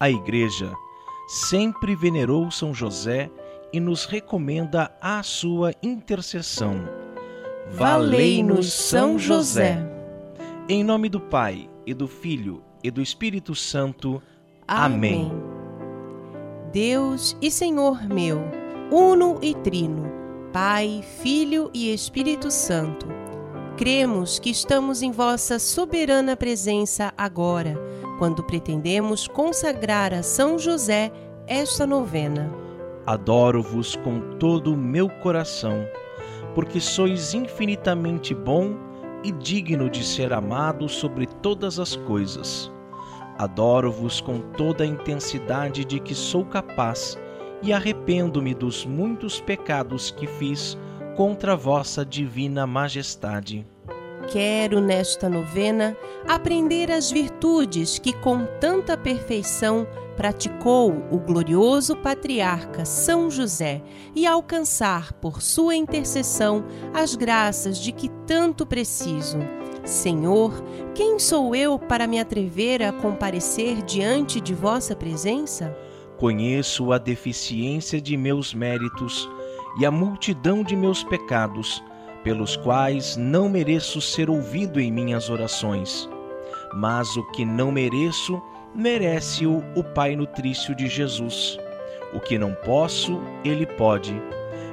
A Igreja sempre venerou São José e nos recomenda a sua intercessão. Valei-nos São José. Em nome do Pai, e do Filho, e do Espírito Santo. Amém. Amém. Deus e Senhor meu, uno e trino, Pai, Filho e Espírito Santo, cremos que estamos em vossa soberana presença agora, quando pretendemos consagrar a São José esta novena. Adoro-vos com todo o meu coração, porque sois infinitamente bom e digno de ser amado sobre todas as coisas. Adoro-vos com toda a intensidade de que sou capaz e arrependo-me dos muitos pecados que fiz contra vossa divina majestade. Quero nesta novena aprender as virtudes que com tanta perfeição praticou o glorioso patriarca São José e alcançar por sua intercessão as graças de que tanto preciso. Senhor, quem sou eu para me atrever a comparecer diante de vossa presença? Conheço a deficiência de meus méritos e a multidão de meus pecados, pelos quais não mereço ser ouvido em minhas orações. Mas o que não mereço, merece-o o Pai nutrício de Jesus. O que não posso, ele pode.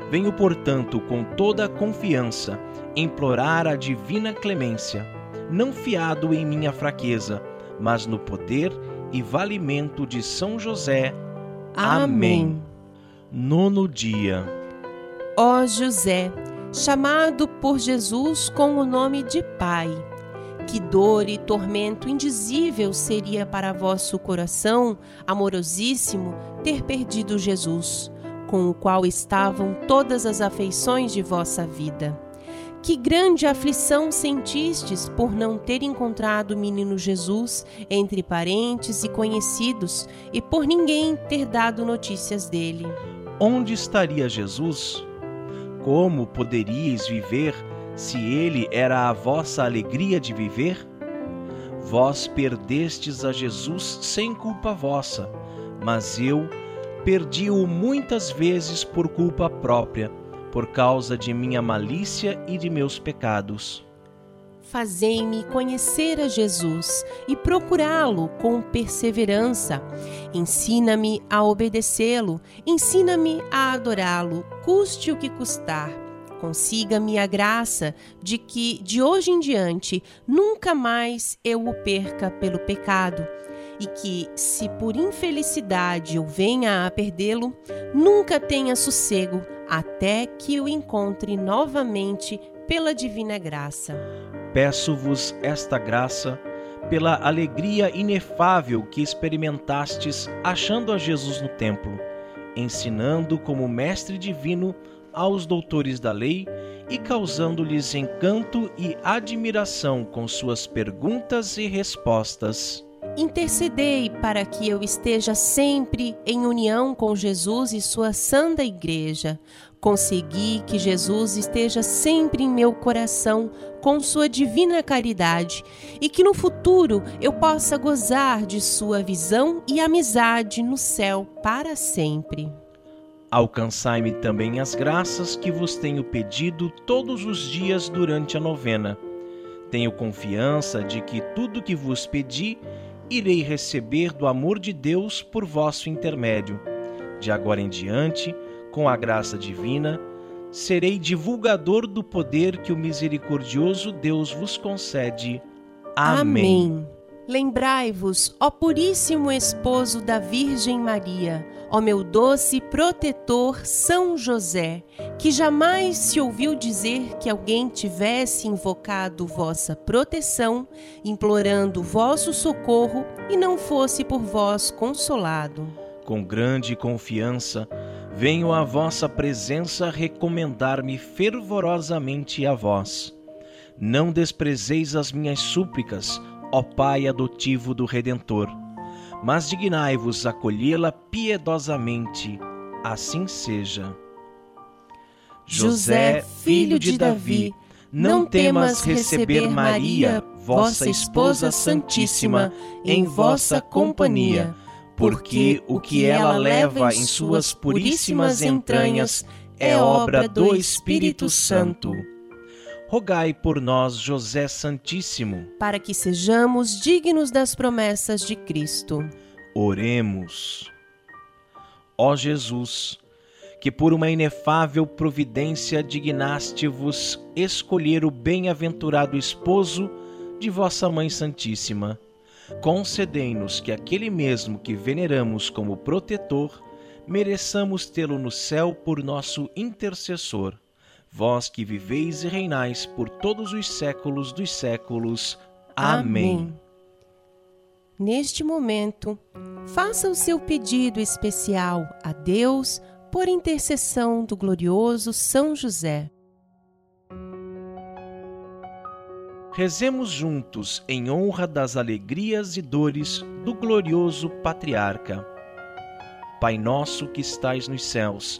Venho, portanto, com toda a confiança, implorar a divina clemência, não fiado em minha fraqueza, mas no poder e valimento de São José, Amém. Nono dia. Ó José, chamado por Jesus com o nome de Pai, que dor e tormento indizível seria para vosso coração amorosíssimo ter perdido Jesus, com o qual estavam todas as afeições de vossa vida. Que grande aflição sentistes por não ter encontrado o menino Jesus entre parentes e conhecidos e por ninguém ter dado notícias dele. Onde estaria Jesus? Como poderíeis viver se ele era a vossa alegria de viver? Vós perdestes a Jesus sem culpa vossa, mas eu perdi-o muitas vezes por culpa própria por causa de minha malícia e de meus pecados. Fazei-me conhecer a Jesus e procurá-lo com perseverança. Ensina-me a obedecê-lo, ensina-me a adorá-lo, custe o que custar. Consiga-me a graça de que, de hoje em diante, nunca mais eu o perca pelo pecado e que, se por infelicidade eu venha a perdê-lo, nunca tenha sossego até que o encontre novamente pela divina graça. Peço-vos esta graça pela alegria inefável que experimentastes achando a Jesus no templo, ensinando como mestre divino aos doutores da lei e causando-lhes encanto e admiração com suas perguntas e respostas. Intercedei para que eu esteja sempre em união com Jesus e sua santa igreja. Consegui que Jesus esteja sempre em meu coração com sua divina caridade e que no futuro eu possa gozar de sua visão e amizade no céu para sempre. Alcançai-me também as graças que vos tenho pedido todos os dias durante a novena. Tenho confiança de que tudo que vos pedi irei receber do amor de Deus por vosso intermédio. De agora em diante, com a graça divina, serei divulgador do poder que o misericordioso Deus vos concede. Amém. Amém. Lembrai-vos, ó Puríssimo Esposo da Virgem Maria, ó meu doce protetor São José, que jamais se ouviu dizer que alguém tivesse invocado vossa proteção, implorando vosso socorro e não fosse por vós consolado. Com grande confiança, venho à vossa presença recomendar-me fervorosamente a vós. Não desprezeis as minhas súplicas, ó Pai adotivo do Redentor, mas dignai-vos acolhê-la piedosamente, assim seja. José, filho de Davi, não temas receber Maria, vossa esposa santíssima, em vossa companhia, porque o que ela leva em suas puríssimas entranhas é obra do Espírito Santo. Rogai por nós, José Santíssimo, para que sejamos dignos das promessas de Cristo. Oremos. Ó Jesus, que por uma inefável providência dignaste-vos escolher o bem-aventurado esposo de vossa Mãe Santíssima concedei-nos que aquele mesmo que veneramos como protetor, mereçamos tê-lo no céu por nosso intercessor. Vós que viveis e reinais por todos os séculos dos séculos. Amém. Amém. Neste momento, faça o seu pedido especial a Deus por intercessão do glorioso São José. Rezemos juntos em honra das alegrias e dores do glorioso patriarca. Pai nosso que estais nos céus,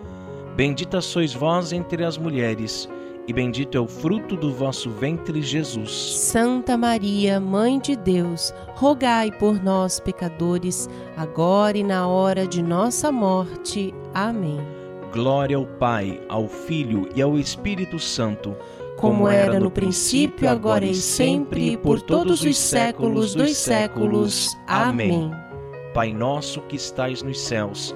Bendita sois vós entre as mulheres e bendito é o fruto do vosso ventre, Jesus. Santa Maria, Mãe de Deus, rogai por nós, pecadores, agora e na hora de nossa morte. Amém. Glória ao Pai, ao Filho e ao Espírito Santo, como era no princípio, agora e sempre, e por todos os séculos dos séculos. Amém. Pai nosso que estais nos céus,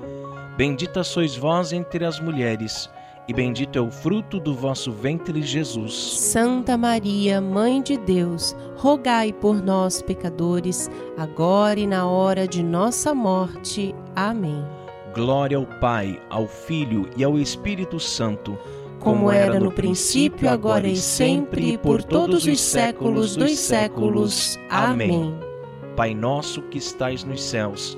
Bendita sois vós entre as mulheres e bendito é o fruto do vosso ventre, Jesus. Santa Maria, Mãe de Deus, rogai por nós, pecadores, agora e na hora de nossa morte. Amém. Glória ao Pai, ao Filho e ao Espírito Santo, como, como era no princípio, agora e sempre, e por todos os séculos dos séculos. Amém. Pai nosso que estais nos céus,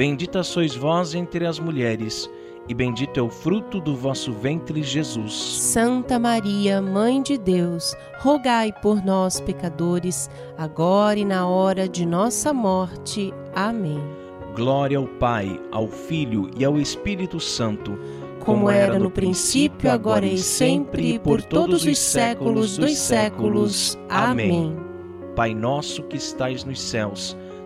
Bendita sois vós entre as mulheres e bendito é o fruto do vosso ventre, Jesus. Santa Maria, Mãe de Deus, rogai por nós, pecadores, agora e na hora de nossa morte. Amém. Glória ao Pai, ao Filho e ao Espírito Santo, como era no princípio, agora e sempre, e por todos os séculos dos séculos. Amém. Pai nosso que estais nos céus,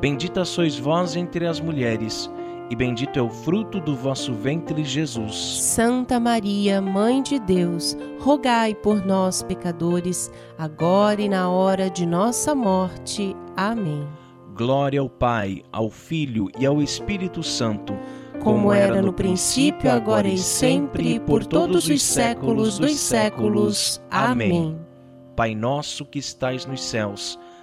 Bendita sois vós entre as mulheres e bendito é o fruto do vosso ventre, Jesus. Santa Maria, Mãe de Deus, rogai por nós, pecadores, agora e na hora de nossa morte. Amém. Glória ao Pai, ao Filho e ao Espírito Santo, como era no princípio, agora e sempre, e por todos os séculos dos séculos. Amém. Pai nosso que estais nos céus,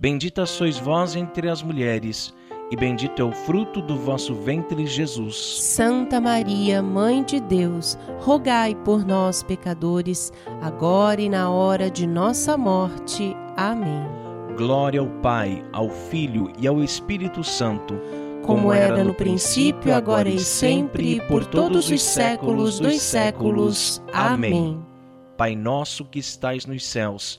Bendita sois vós entre as mulheres e bendito é o fruto do vosso ventre, Jesus. Santa Maria, Mãe de Deus, rogai por nós, pecadores, agora e na hora de nossa morte. Amém. Glória ao Pai, ao Filho e ao Espírito Santo, como era no princípio, agora e sempre, e por todos os séculos dos séculos. Amém. Pai nosso que estais nos céus,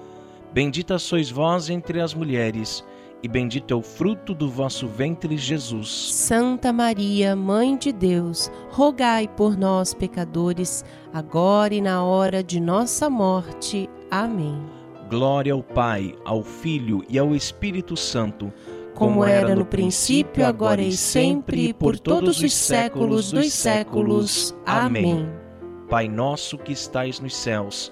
Bendita sois vós entre as mulheres e bendito é o fruto do vosso ventre, Jesus. Santa Maria, Mãe de Deus, rogai por nós, pecadores, agora e na hora de nossa morte. Amém. Glória ao Pai, ao Filho e ao Espírito Santo, como era no princípio, agora e sempre, e por todos os séculos dos séculos. Amém. Pai nosso que estais nos céus,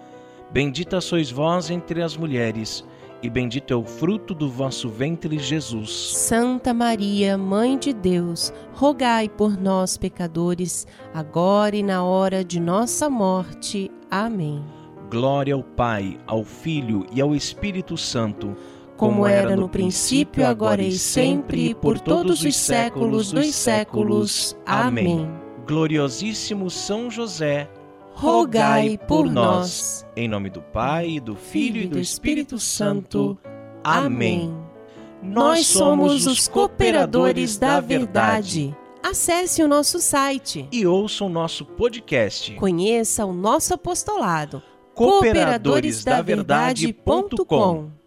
Bendita sois vós entre as mulheres e bendito é o fruto do vosso ventre, Jesus. Santa Maria, Mãe de Deus, rogai por nós, pecadores, agora e na hora de nossa morte. Amém. Glória ao Pai, ao Filho e ao Espírito Santo, como era no princípio, agora e sempre, e por todos os séculos dos séculos. Amém. Gloriosíssimo São José, rogai por nós. Em nome do Pai, do Filho e do Espírito Santo. Amém. Nós somos os cooperadores da verdade. Acesse o nosso site e ouça o nosso podcast. Conheça o nosso apostolado. cooperadoresdaverdade.com